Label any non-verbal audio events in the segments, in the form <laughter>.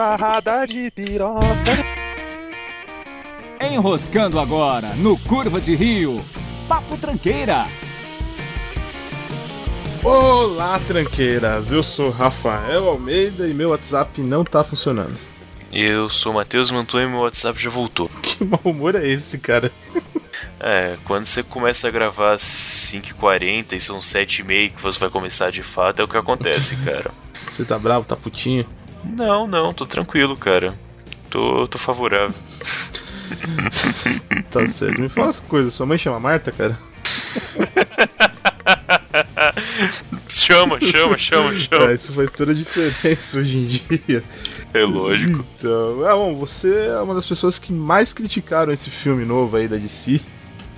Sarrada de piroca. Enroscando agora no Curva de Rio. Papo Tranqueira. Olá, tranqueiras! Eu sou Rafael Almeida e meu WhatsApp não tá funcionando. Eu sou Matheus Mantua e meu WhatsApp já voltou. <laughs> Que mau humor é esse, cara? É, quando você começa a gravar às 5h40 e são 7h30 que você vai começar de fato, é o que acontece, <laughs> cara. Você tá bravo, tá putinho? Não, não, tô tranquilo, cara. Tô, tô favorável. <laughs> Tá certo. Me fala essa coisa, sua mãe chama Marta, cara? <laughs> chama, chama, chama, É, chama. isso faz toda a diferença hoje em dia. É lógico. Então, ah, bom, você é uma das pessoas que mais criticaram esse filme novo aí da DC.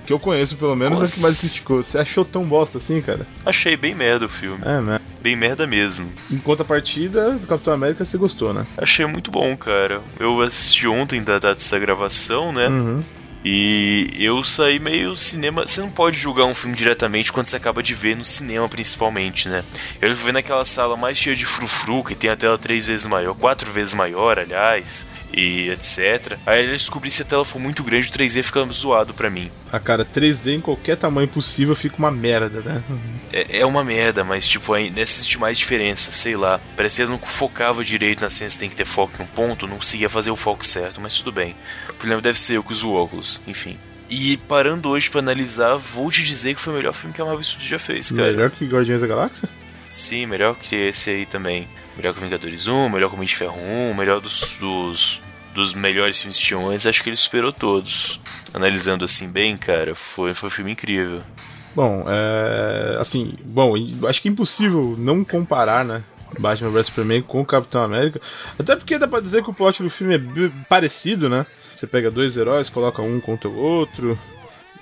Que eu conheço, pelo menos, é a que mais Nossa. criticou. Você achou tão bosta assim, cara? Achei bem merda o filme. É, né? Bem merda mesmo. Em contrapartida, do Capitão América você gostou, né? Achei muito bom, cara. Eu assisti ontem da data dessa gravação, né? Uhum. E eu saí meio cinema. Você não pode julgar um filme diretamente quando você acaba de ver no cinema, principalmente, né? Eu fui naquela sala mais cheia de frufru, que tem a tela três vezes maior, quatro vezes maior, aliás, e etc. Aí eu descobri se a tela for muito grande, o 3D fica zoado pra mim. A cara 3D em qualquer tamanho possível fica uma merda, né? É, é uma merda, mas tipo, aí existe mais diferença, sei lá. Parecia que eu não focava direito na você tem que ter foco em um ponto, não conseguia fazer o foco certo, mas tudo bem. O problema deve ser eu que uso óculos, enfim. E parando hoje pra analisar, vou te dizer que foi o melhor filme que a Marvel Studios já fez, cara. Melhor que Guardiões da Galáxia? Sim, melhor que esse aí também. Melhor que Vingadores 1, melhor que Homem de Ferro 1, melhor dos, dos, dos melhores filmes que tinham antes, acho que ele superou todos. Analisando assim bem, cara, foi, foi um filme incrível. Bom, é. Assim, bom, acho que é impossível não comparar, né? Batman vs Superman com o Capitão América. Até porque dá pra dizer que o plot do filme é parecido, né? Você pega dois heróis, coloca um contra o outro.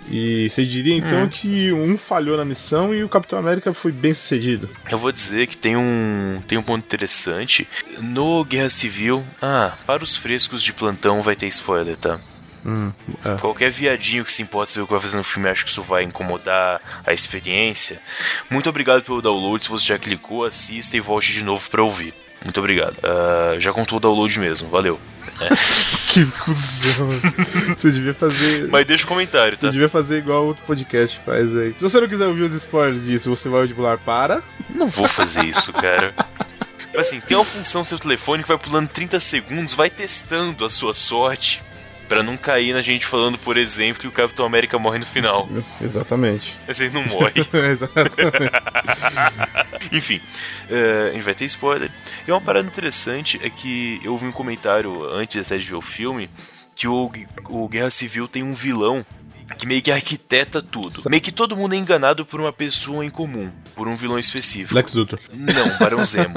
E você diria então que um falhou na missão e o Capitão América foi bem sucedido. Eu vou dizer que tem um, tem um ponto interessante. No Guerra Civil, ah, para os frescos de plantão vai ter spoiler, tá? é. Qualquer viadinho que se importa saber o que vai fazer no filme, acho que isso vai incomodar a experiência. Muito obrigado pelo download. Se você já clicou, assista e volte de novo pra ouvir. Muito obrigado. Ah, já contou o download mesmo, valeu. Que cuzão. Você devia fazer. Mas deixa o comentário, tá? Você devia fazer igual outro podcast faz aí. Se você não quiser ouvir os spoilers disso, você vai audibular para. Não vou fazer isso, cara. Assim, tem uma função no seu telefone que vai pulando 30 segundos, vai testando a sua sorte pra não cair na gente falando, por exemplo, que o Capitão América morre no final. <laughs> Exatamente. Mas ele não morre. <laughs> Exatamente. <laughs> Enfim, eh, a gente vai ter spoiler. E uma parada interessante é que eu ouvi um comentário antes até de ver o filme que o, o Guerra Civil tem um vilão que meio que arquiteta tudo. Meio que todo mundo é enganado por uma pessoa em comum, por um vilão específico. Lex Luthor. Não, Barão Zemo.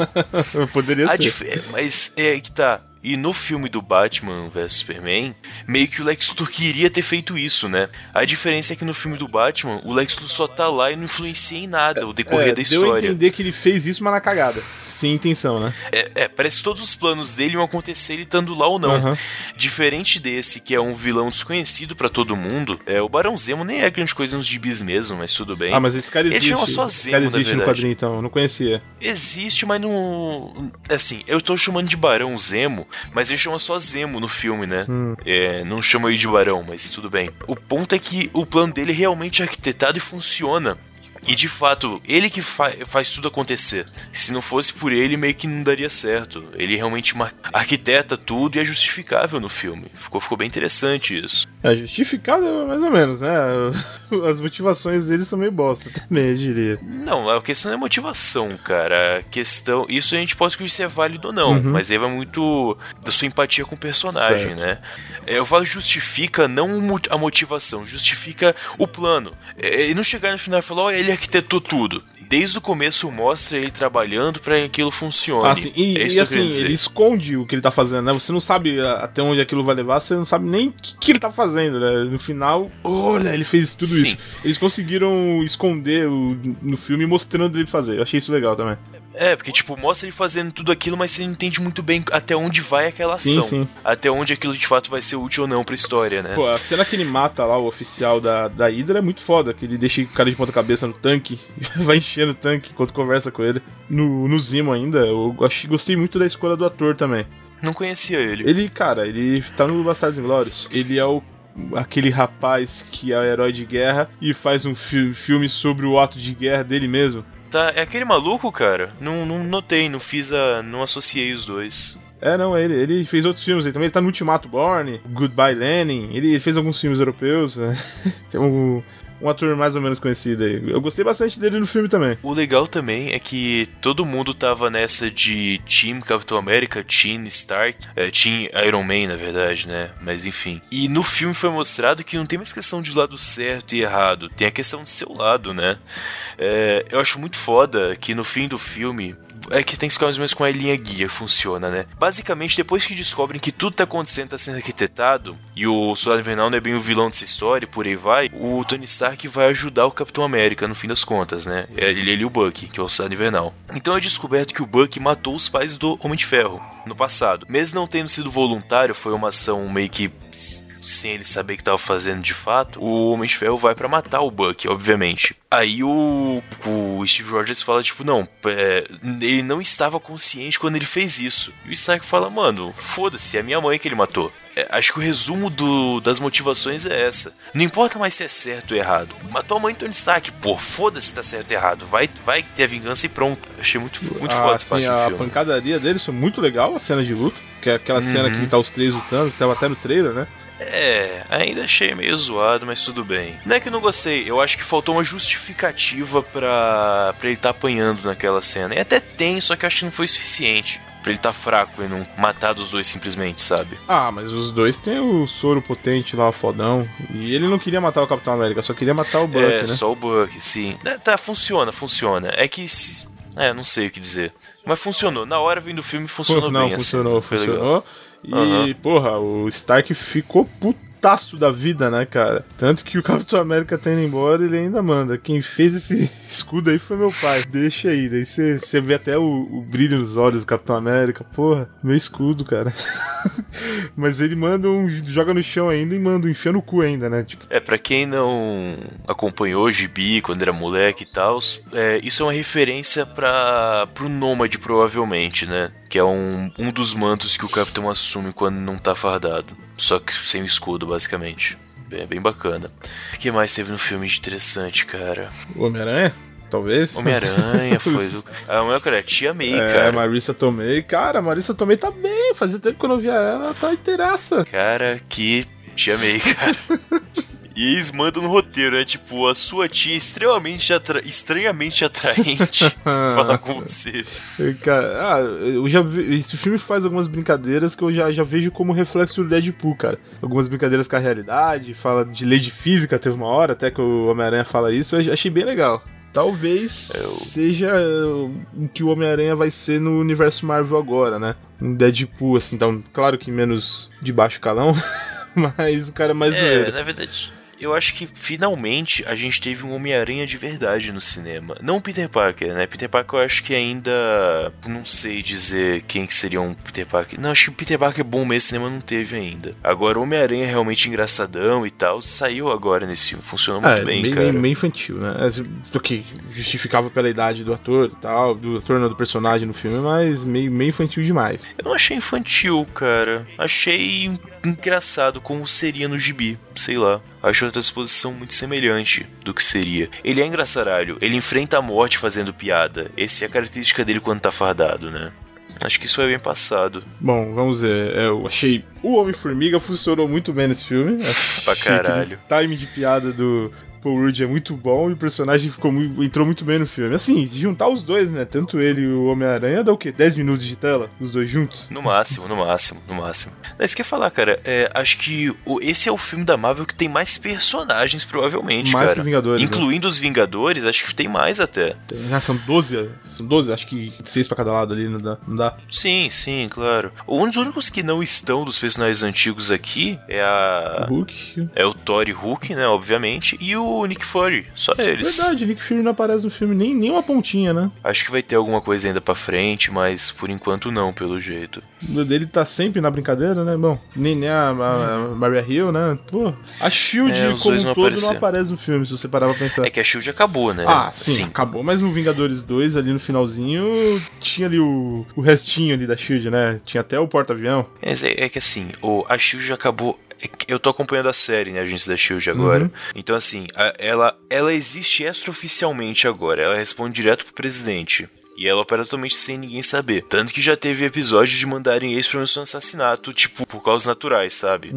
Poderia A ser. dif- Mas é que tá. E no filme do Batman vs Superman, meio que o Lex Luthor queria ter feito isso, né? A diferença é que no filme do Batman, o Lex Luthor só tá lá e não influencia em nada o decorrer É, da Deu a história. entender que ele fez isso, mas na cagada. Sem intenção, né? É, é, parece que todos os planos dele iam acontecer ele estando lá ou não. Aham. Diferente desse, que é um vilão desconhecido pra todo mundo, é, o Barão Zemo nem é grande coisa nos gibis mesmo, mas tudo bem. Ah, mas esse cara Ele existe. chama só esse cara Zemo, na existe no quadrinho, então. Eu não conhecia. Existe, mas não. Assim, eu tô chamando de Barão Zemo, mas ele chama só Zemo no filme, né? É, não chama ele de Barão, mas tudo bem. O ponto é que o plano dele realmente é arquitetado e funciona. E de fato, ele que fa faz tudo acontecer. Se não fosse por ele, meio que não daria certo. Ele realmente arquiteta tudo e é justificável no filme. Ficou, ficou bem interessante isso. É justificado, mais ou menos, né? <laughs> As motivações dele são meio bosta também, eu diria. Não, a questão não é motivação, cara. A questão. Isso a gente pode se é válido ou não, mas aí vai muito da sua empatia com o personagem, Certo. né? É, Eu falo justifica não a motivação, justifica o plano. É, E não chegar no final e falar, ó, ele arquitetou tudo. Desde o começo mostra ele trabalhando pra que aquilo funcione. Assim, e, é e isso eu assim, dizer. ele esconde o que ele tá fazendo, né? Você não sabe a- até onde aquilo vai levar, você não sabe nem o que, que ele tá fazendo, né? No final, olha, ele fez tudo Sim. isso. Eles conseguiram esconder o, no filme mostrando ele fazer. Eu achei isso legal também. É, porque, tipo, mostra ele fazendo tudo aquilo, mas você não entende muito bem até onde vai aquela Sim, ação. sim. Até onde aquilo de fato vai ser útil ou não pra história, né? Pô, a cena que ele mata lá o oficial da, da Hydra é muito foda, que ele deixa o cara de ponta cabeça no tanque, <laughs> vai enchendo o tanque enquanto conversa com ele. No, no Zimo ainda, eu achei, gostei muito da escolha do ator também. Não conhecia ele. Ele, cara, ele tá no Bastardos Inglórios. Ele é o aquele rapaz que é herói de guerra e faz um fi filme sobre o ato de guerra dele mesmo. Tá, é aquele maluco, cara? Não, não notei, não fiz a. não associei os dois. É, não, ele, ele fez outros filmes, ele também ele tá no Ultimato Born, Goodbye Lenin, ele, ele fez alguns filmes europeus, né? <laughs> Tem um, um ator mais ou menos conhecido aí. Eu gostei bastante dele no filme também. O legal também é que todo mundo tava nessa de Team Capitão América, Team Stark, é, Team Iron Man, na verdade, né? Mas enfim. E no filme foi mostrado que não tem mais questão de lado certo e errado, tem a questão de seu lado, né? É, eu acho muito foda que no fim do filme é que tem que ficar mais ou menos com a linha guia funciona, né? Basicamente, depois que descobrem que tudo tá acontecendo, tá sendo arquitetado, e o Soldado Invernal não é bem o vilão dessa história, e por aí vai, o Tony Stark vai ajudar o Capitão América, no fim das contas, né? É ele, ele e o Bucky, que é o Soldado Invernal. Então é descoberto que o Bucky matou os pais do Homem de Ferro, no passado. Mesmo não tendo sido voluntário, foi uma ação meio que sem ele saber o que estava fazendo de fato, o Homem de Ferro vai para matar o Buck, obviamente. Aí o, o Steve Rogers fala, tipo, não, é, ele não estava consciente quando ele fez isso. E o Stark fala, mano, foda-se, é minha mãe que ele matou. É, acho que o resumo do, das motivações é essa. Não importa mais se é certo ou errado. Matou a mãe do Tony Stark, pô, foda-se se tá certo ou errado. Vai, vai ter a vingança e pronto. Achei muito, muito ah, foda essa parte a do filme. A pancadaria deles foi muito legal, a cena de luta. Que é aquela uhum. cena que tá os três lutando, que tava até no trailer, né? É, ainda achei meio zoado, mas tudo bem. Não é que eu não gostei, eu acho que faltou uma justificativa pra, pra ele estar tá apanhando naquela cena. E até tem, só que eu acho que não foi suficiente pra ele tá fraco e não matar dos dois simplesmente, sabe? Ah, mas os dois têm o soro potente lá, fodão. E ele não queria matar o Capitão América, só queria matar o Buck, é, né? só o Buck, sim. É, tá, funciona, funciona. É que. É, não sei o que dizer. Mas funcionou. Na hora vindo do filme funcionou não, bem. Funcionou, assim, funcionou. E, uhum. porra, o Stark ficou putaço da vida, né, cara? Tanto que o Capitão América tá indo embora, ele ainda manda. Quem fez esse <laughs> escudo aí foi meu pai. Deixa aí. Daí você vê até o, o, brilho nos olhos do Capitão América. Porra, meu escudo, cara. <laughs> Mas ele manda um. joga no chão ainda e manda um enfia no cu ainda, né? Tipo... É, pra quem não acompanhou o Gibi quando era moleque e tal, é, isso é uma referência para pro Nômade, provavelmente, né? Que é um, um dos mantos que o capitão assume quando não tá fardado. Só que sem o escudo, basicamente. É bem bacana. O que mais teve no filme de interessante, cara? O Homem-Aranha? Talvez. Homem-Aranha <laughs> foi do. Ah, o cara, Tia May, é, cara. Marissa Tomei. Cara, Marissa Tomei tá bem. Fazia tempo que eu não via ela, ela tá inteiraça. Cara, que Tia May, cara. <laughs> E eles mandam no roteiro, é tipo, a sua tia é extremamente atra... estranhamente atraente <laughs> <laughs> falar com você. Cara, ah, eu já vi, esse filme faz algumas brincadeiras que eu já, já vejo como reflexo do Deadpool, cara. Algumas brincadeiras com a realidade, fala de lei de física, teve uma hora até que o Homem-Aranha fala isso, eu achei bem legal. Talvez eu... seja o que o Homem-Aranha vai ser no universo Marvel agora, né? Um Deadpool, assim, então, claro que menos de baixo calão, <laughs> mas o cara é mais É, zoeiro. na verdade eu acho que finalmente a gente teve um Homem-Aranha de verdade no cinema. Não o Peter Parker, né? Peter Parker eu acho que ainda. Não sei dizer quem que seria um Peter Parker. Não, acho que o Peter Parker bom mesmo cinema não teve ainda. Agora o Homem-Aranha é realmente engraçadão e tal. Saiu agora nesse filme. Funcionou muito é, bem, meio, cara. Meio infantil, né? Do que justificava pela idade do ator e tal, do ator não do personagem no filme, mas meio, meio infantil demais. Eu não achei infantil, cara. Achei engraçado como seria no gibi, sei lá. Acho outra disposição muito semelhante do que seria. Ele é engraçaralho, ele enfrenta a morte fazendo piada. Essa é a característica dele quando tá fardado, né? Acho que isso é bem passado. Bom, vamos ver. É, eu achei. O Homem-Formiga funcionou muito bem nesse filme. pra caralho. O time de piada do, Paul Rudd é muito bom e o personagem ficou muito, entrou muito bem no filme. Assim, juntar os dois, né? Tanto ele e o Homem-Aranha, dá o quê? 10 minutos de tela? Os dois juntos? No máximo, no máximo, no máximo. Mas quer falar, cara, é, acho que o, esse é o filme da Marvel que tem mais personagens, provavelmente, mais cara. Que Vingadores, né? Incluindo né? os Vingadores, acho que tem mais até. Tem, ah, são 12, são 12, acho que 6 pra cada lado ali, não dá, não dá. Sim, sim, claro. Um dos únicos que não estão dos personagens antigos aqui é a. O Hulk. É o Thor e Hulk, né, obviamente. E o o Nick Fury. Só eles. Verdade, Nick Fury não aparece no filme nem, nem uma pontinha, né? Acho que vai ter alguma coisa ainda pra frente, mas por enquanto não, pelo jeito. O dele tá sempre na brincadeira, né? Bom, nem, nem a, a- a Maria Hill, né? Pô, a Shield É, como um não todo não aparece no filme, se você parar pra pensar. É que a Shield acabou, né? Ah, sim, acabou. Mas no Vingadores 2, ali no finalzinho, tinha ali o, o restinho ali da Shield, né? Tinha até o porta-avião. É, é que assim, o, a Shield acabou. Eu tô acompanhando a série, né, Agentes da Shield agora. Uhum. Então, assim, a- ela, ela existe extraoficialmente agora. Ela responde direto pro presidente. E ela opera totalmente sem ninguém saber. Tanto que já teve episódio de mandarem ex pra de assassinato, tipo, por causas naturais, sabe?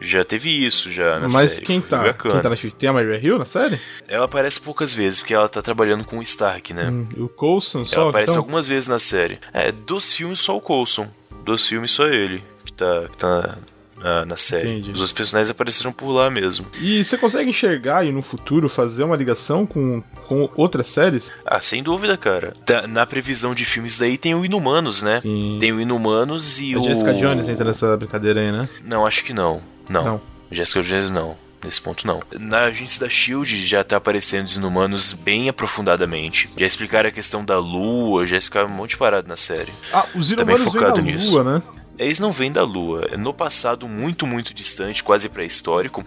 Já teve isso já na Hum. Mas série. quem foi tá? bacana. Quem tá na Shield? Tem a Maria Hill na série? Ela aparece poucas vezes, porque ela tá trabalhando com o Stark, né? Hum, O Coulson só? Ela aparece então? algumas vezes na série. É, dos filmes só o Coulson. Dos filmes só ele que tá, que tá na, na, série. Entendi. Os outros personagens apareceram por lá mesmo. E você consegue enxergar aí no futuro fazer uma ligação com, com outras séries? Ah, sem dúvida, cara. Tá- na previsão de filmes daí tem o Inumanos, né? Sim. Tem o Inumanos e A o. Jessica Jones entra nessa brincadeira aí, né? Não, acho que não. Não. Não. Jessica Jones não. Nesse ponto, não. Na agência da Shield já tá aparecendo os inumanos bem aprofundadamente. Já explicaram a questão da lua, já explicaram um monte de parada na série. Ah, os Inumanos da focado nisso. Lua, né? Eles não vêm da Lua. No passado muito, muito distante, quase pré-histórico,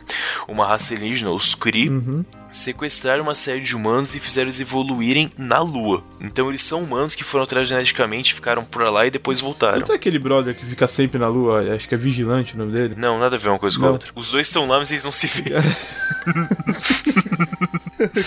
uma raça alienígena, os Kree, Uhum. sequestraram uma série de humanos e fizeram eles evoluírem na Lua. Então eles são humanos que foram atrás geneticamente, ficaram por lá e depois voltaram. Não tem aquele brother que fica sempre na Lua, acho que é Vigilante o nome dele? Não, nada a ver uma coisa com a outra. Os dois estão lá, mas eles não se veem. <laughs>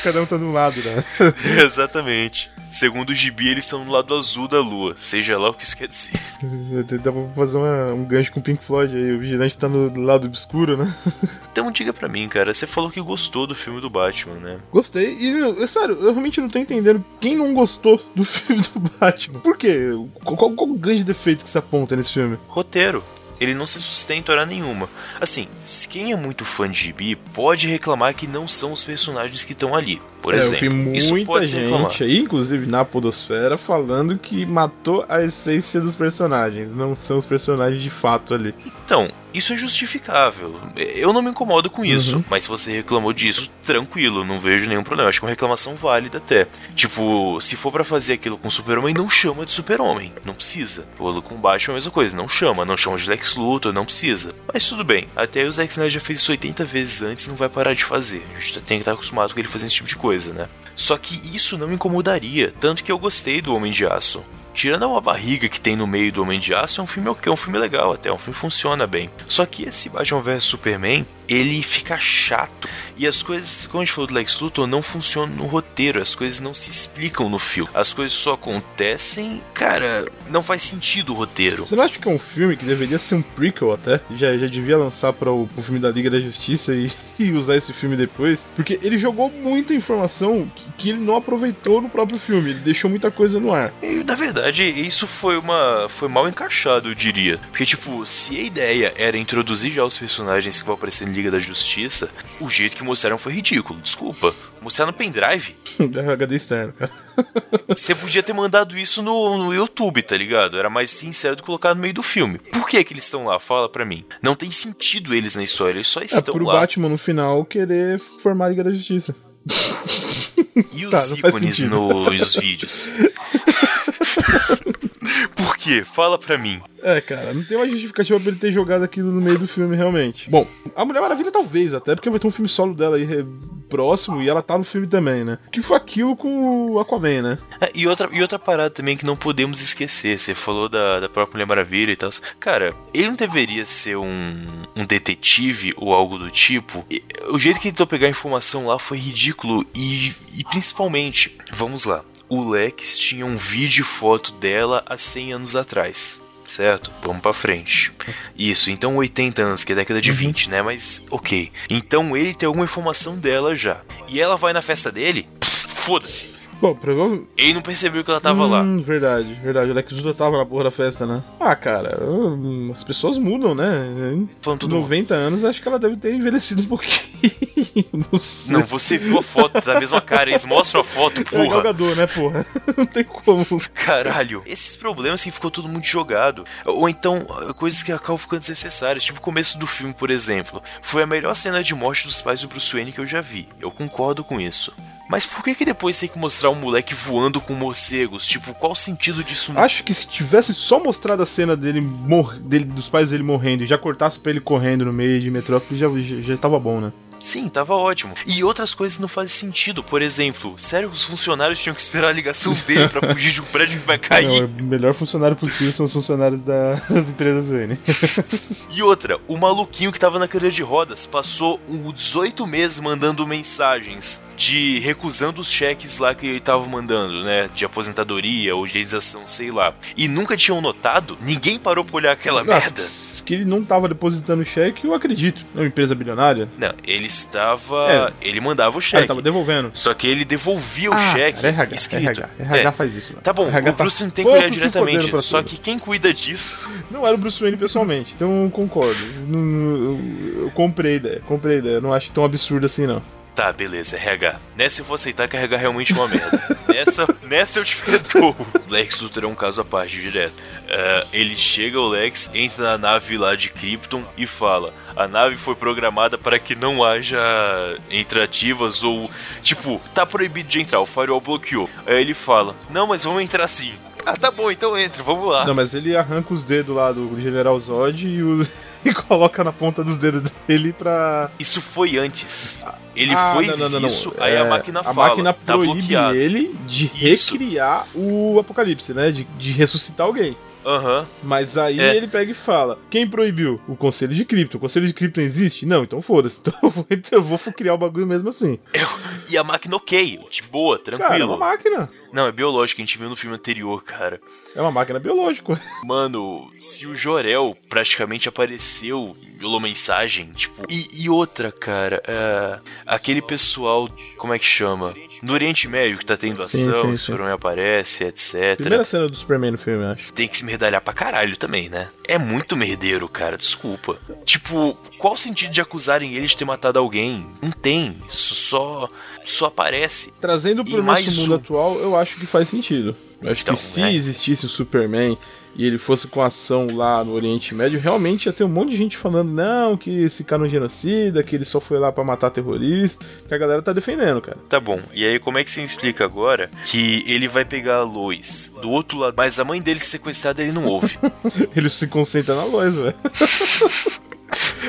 Cada um tá de um lado, né? <laughs> Exatamente. Segundo o Gibi, eles estão no lado azul da Lua. Seja lá o que isso quer dizer. <laughs> Dá pra fazer uma- um gancho com o Pink Floyd aí, o Vigilante tá no lado obscuro, né? <laughs> Então diga pra mim, cara. Você falou que gostou do filme do Batman, né? Gostei. E, é sério, eu realmente não tô entendendo quem não gostou do <laughs> filme do Batman. Por quê? Qual, qual- o grande defeito que se aponta nesse filme? Roteiro. Ele não se sustenta hora nenhuma. Assim, quem é muito fã de Gibi pode reclamar que não são os personagens que estão ali. Por é, exemplo, eu vi isso muita pode se reclamar. gente aí, inclusive na podosfera, falando que matou a essência dos personagens. Não são os personagens de fato ali. Então, isso é justificável. Eu não me incomodo com isso. Uhum. Mas se você reclamou disso, tranquilo, não vejo nenhum problema. Acho que é uma reclamação válida até. Tipo, se for pra fazer aquilo com Super-Homem, não chama de Super-Homem. Não precisa. Pô, com Batman é a mesma coisa. Não chama. Não chama de Lex Luthor, não precisa. Mas tudo bem. Até o Zack Snyder já fez isso 80 vezes antes não vai parar de fazer. A gente tem que estar acostumado com ele fazendo esse tipo de coisa, né? Só que isso não me incomodaria. Tanto que eu gostei do Homem de Aço. Tirando uma barriga que tem no meio do Homem de Aço, é um filme ok, é um filme legal até, um filme que funciona bem. Só que esse Batman vs Superman, ele fica chato. E as coisas, como a gente falou do Lex Luthor, não funcionam no roteiro, as coisas não se explicam no filme. As coisas só acontecem, cara, não faz sentido o roteiro. Você não acha que é um filme que deveria ser um prequel até? Já, já devia lançar para o pro filme da Liga da Justiça e, <laughs> e usar esse filme depois? Porque ele jogou muita informação que, que ele não aproveitou no próprio filme. Ele deixou muita coisa no ar. E, na verdade, isso foi uma. foi mal encaixado, eu diria. Porque, tipo, se a ideia era introduzir já os personagens que vão aparecer Liga da Justiça, o jeito que mostraram foi ridículo, desculpa. Mostrar no pendrive. <laughs> da HD externo, cara. <laughs> Você podia ter mandado isso no, no YouTube, tá ligado? Era mais sincero do que colocar no meio do filme. Por que que eles estão lá? Fala pra mim. Não tem sentido eles na história, eles só É estão pro lá. Batman no final querer formar a Liga da Justiça. E <laughs> os Tá, ícones nos vídeos? Quê? Fala pra mim. É, cara, não tem uma justificativa pra ele ter jogado aquilo no meio do filme, realmente. Bom, a Mulher Maravilha talvez, até porque vai ter um filme solo dela aí eh, próximo e ela tá no filme também, né? Que foi aquilo com o Aquaman, né? É, e, outra, e outra parada também que não podemos esquecer. Você falou da, da própria Mulher Maravilha e tal. Cara, ele não deveria ser um, um detetive ou algo do tipo. E, o jeito que ele tentou pegar a informação lá foi ridículo. E, e principalmente, vamos lá. O Lex tinha um vídeo e foto dela há 100 anos atrás. Certo? Vamos pra frente. Isso, então 80 anos, que é década de 20, né? Mas, ok. Então ele tem alguma informação dela já. E ela vai na festa dele? Foda-se. Bom, provavelmente. Ele não percebeu que ela tava lá. Hum, verdade, verdade. O Lex Luthor tava na porra da festa, né? Ah, cara, hum, as pessoas mudam, né? Falando tudo 90 anos, acho que ela deve ter envelhecido um pouquinho. <laughs> não sei. Não, você viu a foto da mesma cara, eles mostram a foto, É porra. jogador, né, porra? <laughs> Não tem como. Caralho. Esses problemas que ficou tudo muito jogado. Ou então, coisas que acabam ficando desnecessárias. Tipo o começo do filme, por exemplo. Foi a melhor cena de morte dos pais do Bruce Wayne que eu já vi. Eu concordo com isso. Mas por que que depois tem que mostrar um moleque voando com morcegos? Tipo, qual o sentido disso? Acho que se tivesse só mostrado a cena dele, mor dele dos pais dele morrendo e já cortasse pra ele correndo no meio de Metrópolis, já, já, já tava bom, né? Sim, tava ótimo. E outras coisas não fazem sentido. Por exemplo, sério que os funcionários tinham que esperar a ligação <laughs> dele pra fugir de um prédio que vai cair? Não, o melhor funcionário possível são os funcionários da- <laughs> das empresas Wayne. <laughs> E outra, o maluquinho que tava na cadeira de rodas passou uns 18 meses mandando mensagens de recusando os cheques lá que ele tava mandando, né? De aposentadoria ou de indenização, sei lá. E nunca tinham notado? Ninguém parou pra olhar aquela merda? Que ele não tava depositando cheque, eu acredito. É uma empresa bilionária. Não, ele estava. Ele mandava o Ah, cheque. ele tava devolvendo. Só que ele devolvia o Ah, cheque cara, RH, escrito. RH, RH É. faz isso. velho. Tá bom, RH o Bruce não tem que fodendo diretamente. Só tudo. que quem cuida disso Não era o Bruce Wayne pessoalmente, então eu concordo. Não- eu, eu comprei a ideia, comprei a ideia. Não acho tão absurdo assim, não. Tá, beleza, RH. Nessa eu vou aceitar que RH realmente é uma merda. <laughs> nessa, nessa eu te perdoo. Lex Luthor é um caso à parte, direto. É, ele chega, o Lex, entra na nave lá de Krypton e fala: A nave foi programada para que não haja entrativas ou. Tipo, tá proibido de entrar, o firewall bloqueou. Aí ele fala: Não, mas vamos entrar sim. Ah, tá bom, então entra, vamos lá. Não, mas ele arranca os dedos lá do General Zod e, o- <laughs> e coloca na ponta dos dedos dele pra. Isso foi antes. Ele Ah, foi não, não, não, não. isso, aí É, a máquina a fala. máquina tá proíbe bloqueado. ele de Isso. recriar o apocalipse, né? De, de ressuscitar alguém. Aham. Mas aí É. ele pega e fala: Quem proibiu? O Conselho de Cripto. O Conselho de Cripto existe? Não, então foda-se. <laughs> Então eu vou, eu vou criar o bagulho mesmo assim. E a máquina ok, de boa, Cara, é tranquilo. uma máquina. Não, é biológico, a gente viu no filme anterior, cara. É uma máquina biológica. Mano, se o Jorel praticamente apareceu, enviou mensagem, tipo. E, e outra, cara, é, aquele pessoal, como é que chama? No Oriente Médio que tá tendo ação, sim, o sim. Superman aparece, etc. Primeira cena do Superman no filme, eu acho. Tem que se merdalhar pra caralho também, né? É muito merdeiro, cara, desculpa. Tipo, qual o sentido de acusarem ele de ter matado alguém? Não tem. Isso só. só aparece. Trazendo E pro mais nosso mundo um. atual, eu acho que faz sentido. Eu acho Então, que se né? existisse o Superman e ele fosse com ação lá no Oriente Médio, realmente ia ter um monte de gente falando, não, que esse cara é um genocida, que ele só foi lá pra matar terrorista, que a galera tá defendendo, cara. Tá bom, e aí como é que você explica agora que ele vai pegar a Lois do outro lado, mas a mãe dele sequestrada ele não ouve? <laughs> Ele se concentra na Lois, velho. <laughs>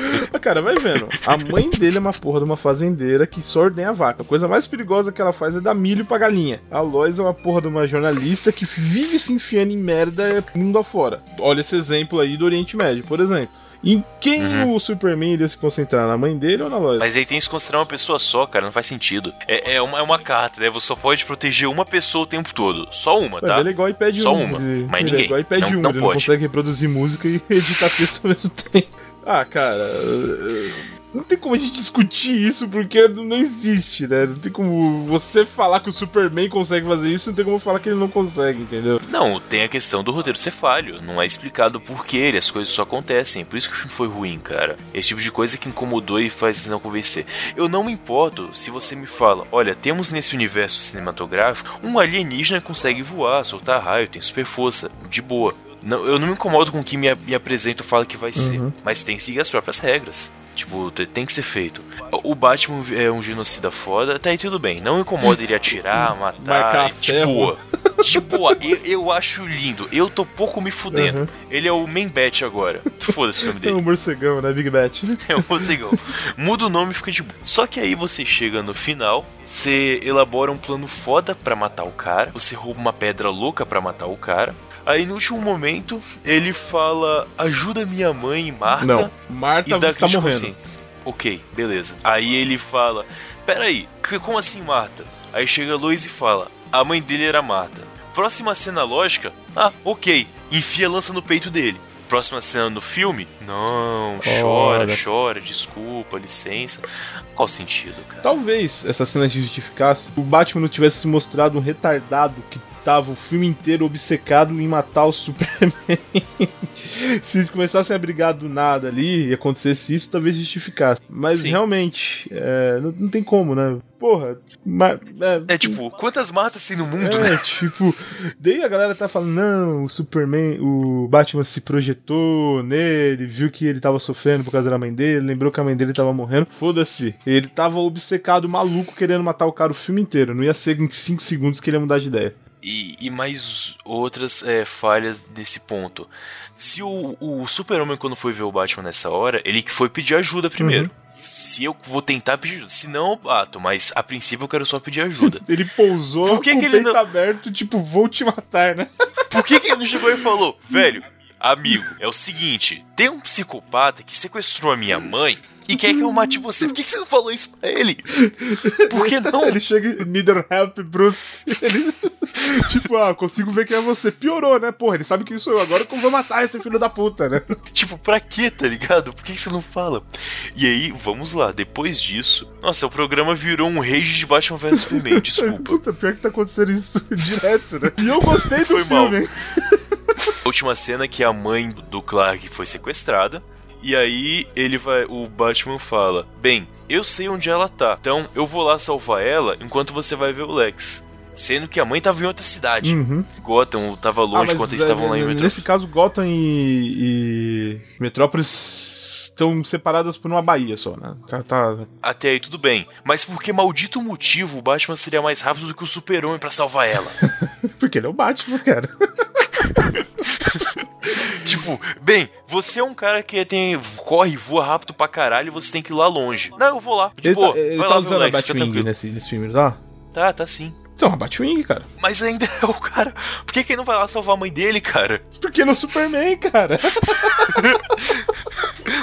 <laughs> Cara, vai vendo. A mãe dele é uma porra de uma fazendeira que só ordenha a vaca. A coisa mais perigosa que ela faz é dar milho pra galinha. A Lois é uma porra de uma jornalista que vive se enfiando em merda mundo afora. Olha esse exemplo aí do Oriente Médio, por exemplo. Em quem o Superman iria se concentrar? Na mãe dele ou na Lois? Mas ele tem que se considerar uma pessoa só, cara, não faz sentido. É, é uma, é uma carta, né? Você só pode proteger uma pessoa o tempo todo. Só uma, Mas tá? ele é igual iPad Só 1. uma, ele, mas ele ninguém. É igual iPad Não- 1, não ele pode. não consegue reproduzir música e <laughs> editar texto ao mesmo tempo. Ah, cara. eh, Não tem como a gente discutir isso porque não existe, né? Não tem como você falar que o Superman consegue fazer isso, não tem como falar que ele não consegue, entendeu? Não, tem a questão do roteiro ser falho. Não é explicado por que ele, as coisas só acontecem. Por isso que o filme foi ruim, cara. Esse tipo de coisa que incomodou e faz não convencer. Eu não me importo se você me fala: olha, temos nesse universo cinematográfico um alienígena que consegue voar, soltar raio, tem super força. De boa. Não, eu não me incomodo com o que me, me apresenta ou fala que vai ser. Mas tem que seguir as próprias regras. Tipo, te- tem que ser feito. O Batman é um genocida foda, tá aí tudo bem. Não incomoda ele atirar, matar. Ferro. boa. De boa, eu, eu acho lindo. Eu tô pouco me fudendo. Uhum. Ele é o main bat agora. Foda-se o nome É um dele. morcegão, né? Big Bat. <laughs> É o morcegão. Muda o nome e fica de boa. Só que aí você chega no final, você elabora um plano foda pra matar o cara, você rouba uma pedra louca pra matar o cara. Aí no último momento, ele fala: ajuda minha mãe, Marta. Não, Marta e dá está morrendo. assim. Ok, beleza. Aí ele fala: Peraí, como assim Marta? Aí chega a Lois e fala: A mãe dele era Marta. Próxima cena lógica: Ah, ok. Enfia a lança no peito dele. Próxima cena no filme? Não, chora, Ora. chora, desculpa, licença. Qual sentido, cara? Talvez essa cena se justificasse se o Batman não tivesse se mostrado um retardado que tava o filme inteiro obcecado em matar o Superman. <laughs> Se eles começassem a brigar do nada ali e acontecesse isso, talvez justificasse. Mas Sim. realmente, é, não, não tem como, né? Porra, é, É tipo, quantas matas tem no mundo, né? é, <laughs> tipo, daí a galera tá falando, não, o Superman, o Batman se projetou nele, viu que ele tava sofrendo por causa da mãe dele, lembrou que a mãe dele tava morrendo. Foda-se. Ele tava obcecado, maluco, querendo matar o cara o filme inteiro. Não ia ser em 5 segundos que ele ia mudar de ideia. E, e mais outras é, falhas nesse ponto. Se o, o Super-Homem, quando foi ver o Batman nessa hora, ele que foi pedir ajuda primeiro. Se eu vou tentar pedir ajuda. Se não, eu bato, mas a princípio eu quero só pedir ajuda. <laughs> Ele pousou Por que com que ele peito não- aberto, tipo, vou te matar, né? Por que, que ele não chegou e falou, velho, amigo, é o seguinte: tem um psicopata que sequestrou a minha mãe e quer que eu mate você. Por que, que você não falou isso pra ele? Por que não? Ele <laughs> chega e need help, Bruce. Ele, <laughs> tipo, ah, consigo ver que é você. Piorou, né? Porra, ele sabe que sou eu. Agora que eu vou matar esse filho da puta, né? Tipo, pra quê, tá ligado? Por que, que você não fala? E aí, vamos lá, depois disso. Nossa, o programa virou um rage de Batman vs Superman, desculpa. <laughs> Puta, pior que tá acontecendo isso direto, né? E eu gostei do Foi mal. filme. hein? A <laughs> última cena é que a mãe do Clark foi sequestrada. E aí ele vai. O Batman fala: Bem, eu sei onde ela tá. Então eu vou lá salvar ela enquanto você vai ver o Lex. Sendo que a mãe tava em outra cidade. Uhum. Gotham tava longe Ah, enquanto eles estavam é, lá em Nesse Metrópolis. caso, Gotham e, e Metrópolis estão separadas por uma baía só, né? Tá, tá... Até aí tudo bem. Mas por que maldito motivo o Batman seria mais rápido do que o Super-Homem pra salvar ela? <laughs> Porque ele é o Batman, cara. <laughs> tipo, bem, você é um cara que tem. corre, voa rápido pra caralho e você tem que ir lá longe. Não, eu vou lá. Ele Tipo, tá, ele vai tá lá ver o usando a Lex, fica Batwing tranquilo. nesse, nesse filme, tá? Tá, tá sim. Então, a Batwing, cara. Mas ainda é o cara. Por que, que ele não vai lá salvar a mãe dele, cara? Porque ele é o Superman, cara. <laughs>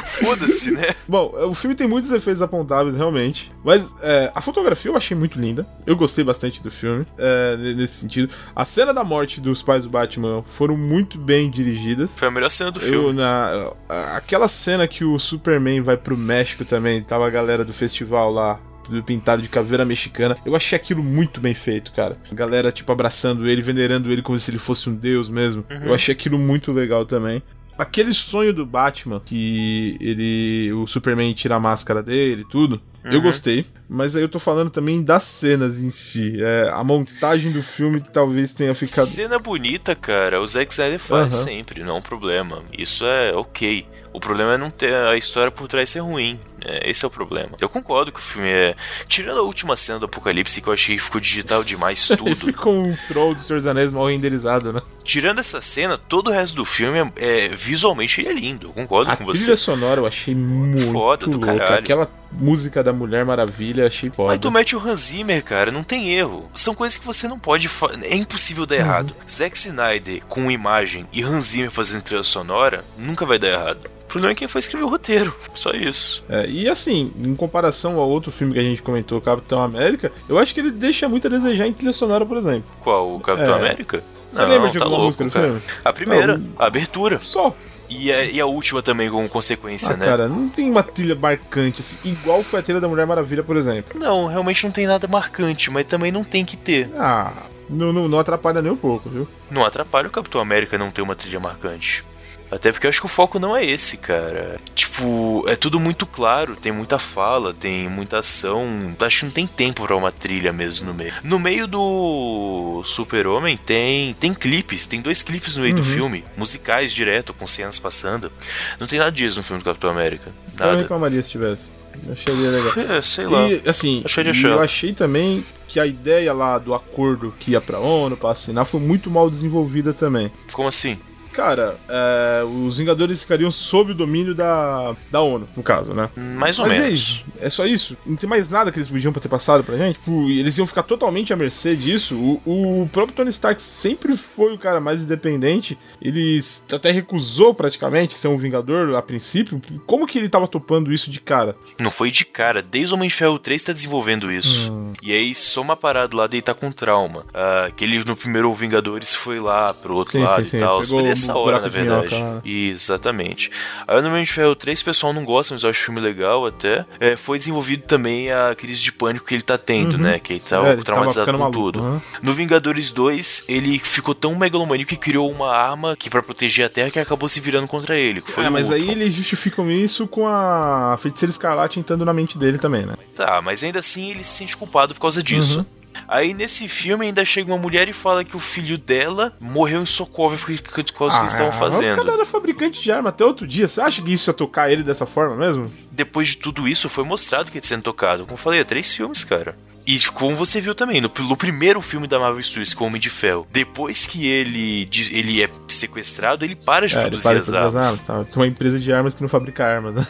Foda-se, né? Bom, o filme tem muitos efeitos apontáveis, realmente. Mas é, a fotografia eu achei muito linda. Eu gostei bastante do filme, é, nesse sentido. A cena da morte dos pais do Batman foram muito bem dirigidas. Foi a melhor cena do Eu, filme. na, aquela cena que o Superman vai pro México também, tava a galera do festival lá, do pintado de caveira mexicana. Eu achei aquilo muito bem feito, cara. A galera, tipo, abraçando ele, venerando ele como se ele fosse um deus mesmo. Uhum. Eu achei aquilo muito legal também. Aquele sonho do Batman, que ele. O Superman tira a máscara dele e tudo. Eu Uhum. gostei, mas aí eu tô falando também das cenas em si. É, a montagem do filme talvez tenha ficado. Cena bonita, cara, o Zack Snyder faz Aham. sempre, não é um problema. Isso é ok. O problema é não ter a história por trás ser ruim. É, esse é o problema. Eu concordo que o filme é. Tirando a última cena do Apocalipse, que eu achei que ficou digital demais <laughs> tudo. ficou um troll do Senhor dos Anéis mal renderizado, né? Tirando essa cena, todo o resto do filme é, é- visualmente ele é lindo. Eu concordo A com trilha você. sonora eu achei muito Foda do louca. caralho. Aquela música da Mulher Maravilha, achei foda. Mas tu mete o Hans Zimmer, cara, não tem erro. São coisas que você não pode. fa- É impossível dar errado. Zack Snyder com imagem e Hans Zimmer fazendo trilha sonora nunca vai dar errado. O problema é quem foi escrever o roteiro. Só isso. É, e assim, em comparação ao outro filme que a gente comentou, Capitão América, eu acho que ele deixa muito a desejar em trilha sonora, por exemplo. Qual? O Capitão É. América? Você lembra de alguma música do filme? A primeira, Não. a abertura. Só. E a, e a última também, como consequência, Ah, né? cara, não tem uma trilha marcante, assim, igual foi a trilha da Mulher Maravilha, por exemplo. Não, realmente não tem nada marcante, mas também não tem que ter. Ah, não, não, não atrapalha nem um pouco, viu? Não atrapalha o Capitão América não ter uma trilha marcante. Até porque eu acho que o foco não é esse, cara. Tipo, é tudo muito claro, tem muita fala, tem muita ação. Acho que não tem tempo pra uma trilha mesmo no meio. No meio do Super-Homem tem tem clipes, tem dois clipes no meio do filme, musicais direto, com cenas passando. Não tem nada disso no filme do Capitão América. Eu não Nada. reclamaria se tivesse. Eu acharia legal. <laughs> É, sei lá. E, assim, Acharia eu achei também que a ideia lá do acordo que ia pra ONU pra assinar foi muito mal desenvolvida também. Como assim? Cara, é, os Vingadores ficariam sob o domínio da, da ONU, no caso, né? Mais ou Mas é menos. isso, é só isso. Não tem mais nada que eles podiam ter passado pra gente. Tipo, eles iam ficar totalmente à mercê disso. O, o próprio Tony Stark sempre foi o cara mais independente. Ele até recusou praticamente ser um Vingador a princípio. Como que ele tava topando isso de cara? Não foi de cara, desde o Homem de Ferro 3 tá desenvolvendo isso. Hum. E aí, só uma parada lá dele tá com trauma. Ah, que ele no primeiro Vingadores foi lá pro outro Sim, lado sim, sim. e tal. Pegou nessa hora, na verdade. minhoca lá. Exatamente. Aí no Homem de Ferro 3, o pessoal não gosta, mas eu acho o filme legal até. É, foi desenvolvido também a crise de pânico que ele tá tendo, né? Que ele tá É, ele traumatizado com ficando tudo. maluco, aham. No Vingadores 2, ele ficou tão megalomaníaco que criou uma arma que para proteger a Terra que acabou se virando contra ele. Que foi é, mas aí eles justificam isso com a feiticeira escarlate entrando na mente dele também, né? Tá, mas ainda assim ele se sente culpado por causa disso. Uhum. Aí nesse filme ainda chega uma mulher e fala que o filho dela morreu em Sokovia por causa do que eles estavam O fazendo. cara era fabricante de arma até outro dia. Você acha que isso ia tocar ele dessa forma mesmo? Depois de tudo isso, foi mostrado que ele sendo tocado. Como eu falei, é três filmes, cara. E como você viu também, no, no primeiro filme da Marvel Studios, com o Homem de Ferro, depois que ele, ele é sequestrado, ele para de É, produzir para as de armas. as armas, tá? Tem uma empresa de armas que não fabrica armas, né?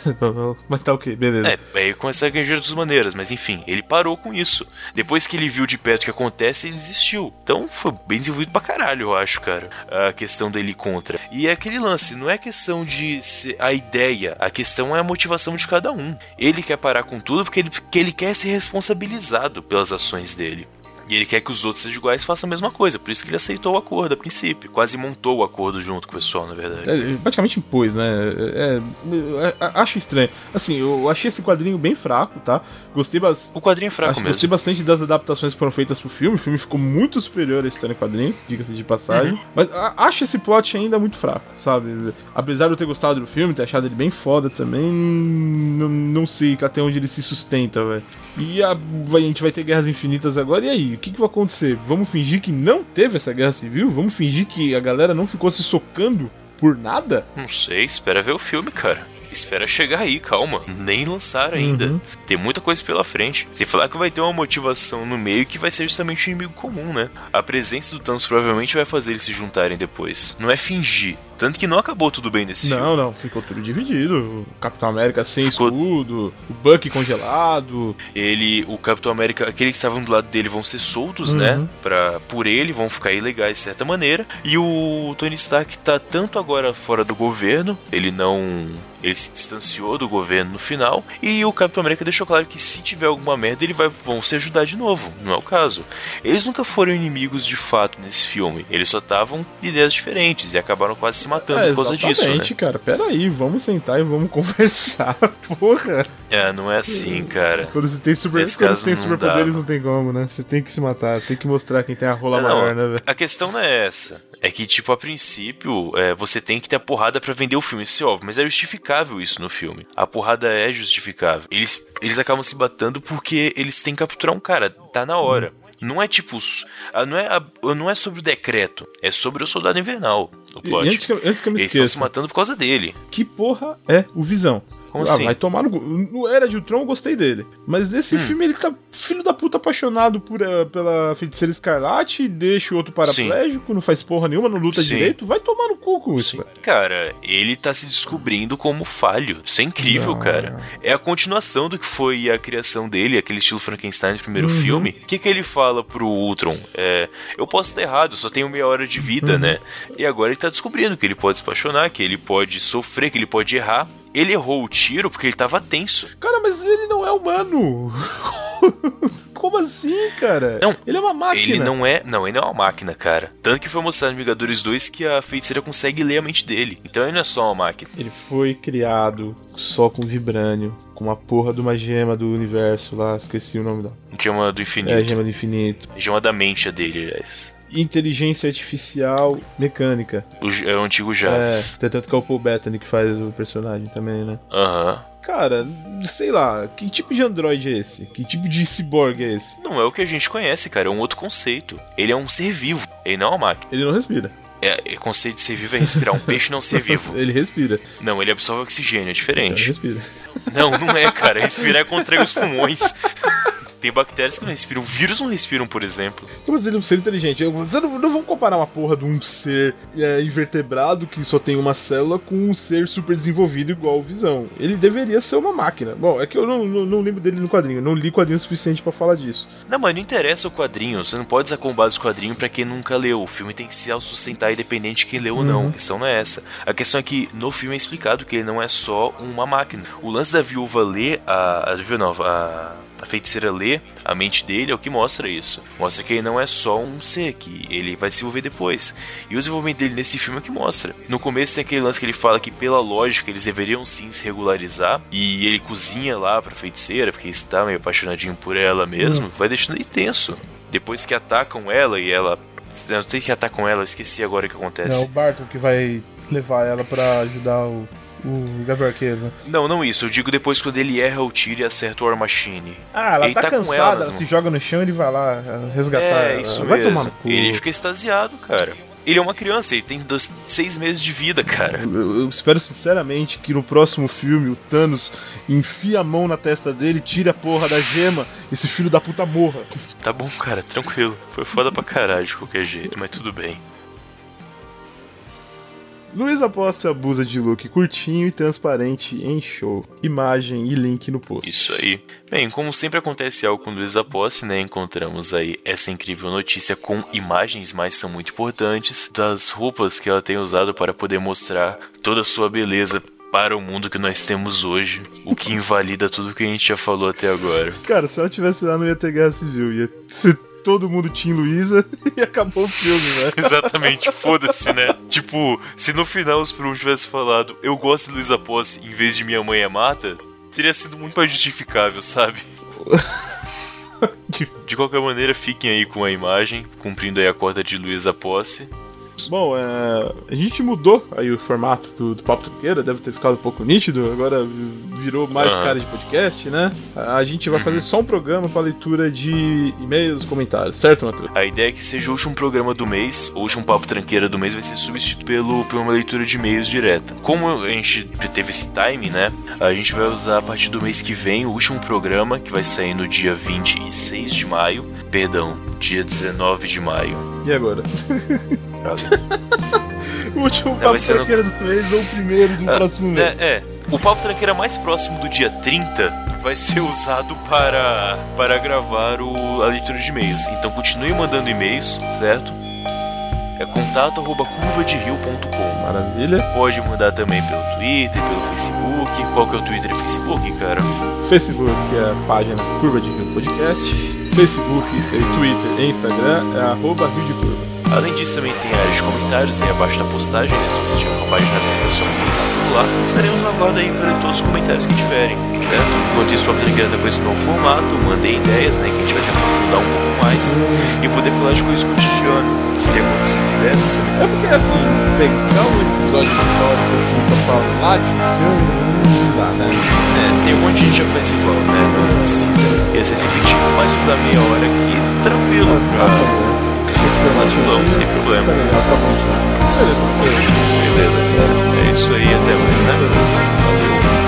Mas tá ok, beleza. É, aí começa a ganhar de outras maneiras, mas enfim, ele parou com isso. Depois que ele viu de perto o que acontece, ele desistiu. Então foi bem desenvolvido pra caralho, eu acho, cara. A questão dele contra. E é aquele lance, não é questão de ser a ideia, a questão é a motivação de cada um. Ele quer parar com tudo porque ele, porque ele quer ser responsabilizado pelas ações dele. E ele quer que os outros sejam iguais e façam a mesma coisa. Por isso que ele aceitou o acordo a princípio. Quase montou o acordo junto com o pessoal, na verdade. É, praticamente impôs, né? É, é, é, acho estranho. Assim, eu achei esse quadrinho bem fraco, tá? Gostei, bas- O quadrinho é fraco acho- mesmo. gostei bastante das adaptações que foram feitas pro filme. O filme ficou muito superior à história em quadrinho, diga-se de passagem. Uhum. Mas a- acho esse plot ainda muito fraco, sabe? Apesar de eu ter gostado do filme, ter achado ele bem foda também, não, não sei até onde ele se sustenta, velho. E a, a gente vai ter guerras infinitas agora, e aí? O que, que vai acontecer? Vamos fingir que não teve essa guerra civil? Vamos fingir que a galera não ficou se socando por nada? Não sei, espera ver o filme, cara. Espera chegar aí, calma. Nem lançaram ainda. Uhum. Tem muita coisa pela frente. Sem falar que vai ter uma motivação no meio que vai ser justamente o inimigo comum, né? A presença do Thanos provavelmente vai fazer eles se juntarem depois. Não é fingir. Tanto que não acabou tudo bem nesse filme. Não, não, ficou tudo dividido. O Capitão América sem Ficou- escudo, o Buck congelado. Ele, o Capitão América, aqueles que estavam do lado dele vão ser soltos, Uhum. né? Pra, por ele, vão ficar ilegais de certa maneira. E o Tony Stark tá tanto agora fora do governo, ele não. Ele se distanciou do governo no final. E o Capitão América deixou claro que se tiver alguma merda, ele vai, vão se ajudar de novo. Não é o caso. Eles nunca foram inimigos de fato nesse filme. Eles só estavam de ideias diferentes e acabaram quase se matando É, por causa disso, né? cara. Pera aí, vamos sentar e vamos <laughs> conversar. Porra. É, não é assim, cara. Quando você tem super, Nesse quando tem não superpoderes, dava. não tem como, né? Você tem que se matar, tem que mostrar quem tem a rola Não, maior, né, a questão não é essa. É que, tipo, a princípio, é, você tem que ter a porrada pra vender o filme, isso é óbvio, mas é justificável isso no filme. A porrada é justificável. Eles, eles acabam se batendo porque eles têm que capturar um cara, tá na hora. Não é tipo. ah, Não é, não é sobre o decreto, é sobre o soldado invernal. O E plot. antes que, eu- antes que eu me Eles estão se esqueça, matando por causa dele. que porra é o Visão? Como ah, assim? vai tomar no... cu. No Era de Ultron eu gostei dele. Mas nesse Hum. filme ele tá filho da puta apaixonado por, eh, pela feiticeira escarlate, deixa o outro paraplégico, não faz porra nenhuma, não luta Sim. direito. Vai tomar no cu com isso, Sim. velho. Cara, ele tá se descobrindo como falho. Isso é incrível, Não. cara. É a continuação do que foi a criação dele, aquele estilo Frankenstein do primeiro Uhum. filme. O que, que ele fala pro Ultron? É, eu posso estar errado, só tenho meia hora de vida, Uhum. né? E agora ele tá descobrindo que ele pode se apaixonar, que ele pode sofrer, que ele pode errar. Ele errou o tiro porque ele tava tenso. Cara, mas ele não é humano. <laughs> Como assim, cara? Não, ele é uma máquina. Ele não é. Não, ele não é uma máquina, cara. Tanto que foi mostrado em Vingadores 2 que a feiticeira consegue ler a mente dele. Então ele não é só uma máquina. Ele foi criado só com vibrânio, com uma porra de uma gema do universo lá, esqueci o nome da. Gema do É infinito. gema do infinito. Gema da mente é dele, aliás. Inteligência artificial mecânica. O, é o antigo É, Jarvis. tem tanto que é o Paul Bettany que faz o personagem também, né? Aham. Cara, sei lá, que tipo de androide é esse? Que tipo de cyborg é esse? Não é o que a gente conhece, cara. É um outro conceito. Ele é um ser vivo. Ele não é uma máquina. Ele não respira. É, é conceito de ser vivo é respirar. Um <laughs> peixe não ser vivo. Ele respira. Não, ele absorve oxigênio, é Ele diferente. respira. Não, não é, cara. Respirar é contrair os pulmões. <laughs> Tem bactérias que não respiram. Vírus não respiram, por exemplo. Então, mas ele é um ser inteligente. Eu- Você não, não vamos comparar uma porra de um ser é, invertebrado que só tem uma célula com um ser super desenvolvido igual o Visão. Ele deveria ser uma máquina. Bom, é que eu não, não, não lembro dele no quadrinho. Eu não li quadrinho o suficiente pra falar disso. Não, mas não interessa o quadrinho. Você não pode base o quadrinho pra quem nunca leu. O filme tem que se autossustentar independente de quem leu ou não. A questão não é essa. A questão é que no filme é explicado que ele não é só uma máquina. O lance da viúva ler, a, a viúva não, a, a feiticeira desenvolver, a mente dele é o que mostra isso. Mostra que ele não é só um ser, que ele vai se desenvolver depois. E o desenvolvimento dele nesse filme é o que mostra. No começo tem aquele lance que ele fala que, pela lógica, eles deveriam sim se regularizar. E ele cozinha lá pra feiticeira, porque está meio apaixonadinho por ela mesmo. Vai deixando ele tenso. Depois que atacam ela e ela. Não sei que atacam ela, esqueci agora o que acontece. É o Barton que vai levar ela para ajudar o, o Gabriel Arqueiro. Não, não isso. Eu digo depois quando ele erra o tiro e acerta o War Machine. Ah, ela ele tá, tá cansada, ela, ela se joga no chão e ele vai lá resgatar. É, isso ela. mesmo. Ele fica extasiado, cara. Ele é uma criança, ele tem dois, seis meses de vida, cara. Eu, eu, espero sinceramente que no próximo filme o Thanos enfia a mão na testa dele, tire a porra da gema, esse filho da puta morra. Tá bom, cara, tranquilo. Foi foda pra caralho de qualquer jeito, mas tudo bem. Luiz Aposta abusa de look curtinho e transparente em show. Imagem e link no post. Isso aí. Bem, como sempre acontece algo com Luiz Aposta, né? Encontramos aí essa incrível notícia com imagens, mas são muito importantes, das roupas que ela tem usado para poder mostrar toda a sua beleza para o mundo que nós temos hoje, o que invalida tudo que a gente já falou até agora. Cara, se ela tivesse lá, não ia ter guerra civil, ia ser todo mundo tinha Luísa <laughs> e acabou o filme, né? <laughs> Exatamente, foda-se, né? Tipo, se no final os Prum tivesse falado eu gosto de Luísa Posse em vez de minha mãe é mata, teria sido muito mais justificável, sabe? <laughs> De qualquer maneira, fiquem aí com a imagem, cumprindo aí a cota de Luísa Posse. Bom, é, a gente mudou aí o formato do, do Papo Truqueira, deve ter ficado um pouco nítido, agora virou mais uhum. cara de podcast, né? A gente vai uhum. fazer só um programa para leitura de e-mails, comentários, certo, Matheus? A ideia é que seja o último programa do mês, o último Papo Tranqueira do mês vai ser substituído pelo, por uma leitura de e-mails direta. Como a gente teve esse time, né? A gente vai usar a partir do mês que vem o último programa, que vai sair no dia 26 de maio, perdão, dia 19 de maio. E agora? <laughs> <laughs> o último papo tranqueira no... do mês ou o primeiro do ah, próximo mês. É, é. O papo tranqueira mais próximo do dia 30 vai ser <laughs> usado para, para gravar o, a leitura de e-mails. Então continue mandando e-mails, certo? É contato arroba curvaderio.com. Maravilha. Pode mandar também pelo Twitter, pelo Facebook. Qual que é o Twitter e Facebook, cara? Facebook é a página Curva de Rio Podcast. Facebook, Twitter e Instagram é arroba Rio de Curva. Além disso, também tem a área de comentários aí abaixo da postagem, né? Se você tiver uma página aberta, é só clicar por lá. Estaremos na guarda aí para todos os comentários que tiverem, certo? Enquanto isso, o Papo tá com esse novo formato, mandei ideias, né? Que a gente vai se aprofundar um pouco mais e poder falar de coisas cotidianas que tem acontecido sabe? É porque, assim, pegar um episódio de história pra falar de filme não dá, né? É, tem um monte de gente já faz igual, né? Não precisa. E às vezes repetir, mas usar meia hora aqui, tranquilo. Ah, tá Vamos, sem problema. Beleza. É isso aí, até mais, né? Valeu.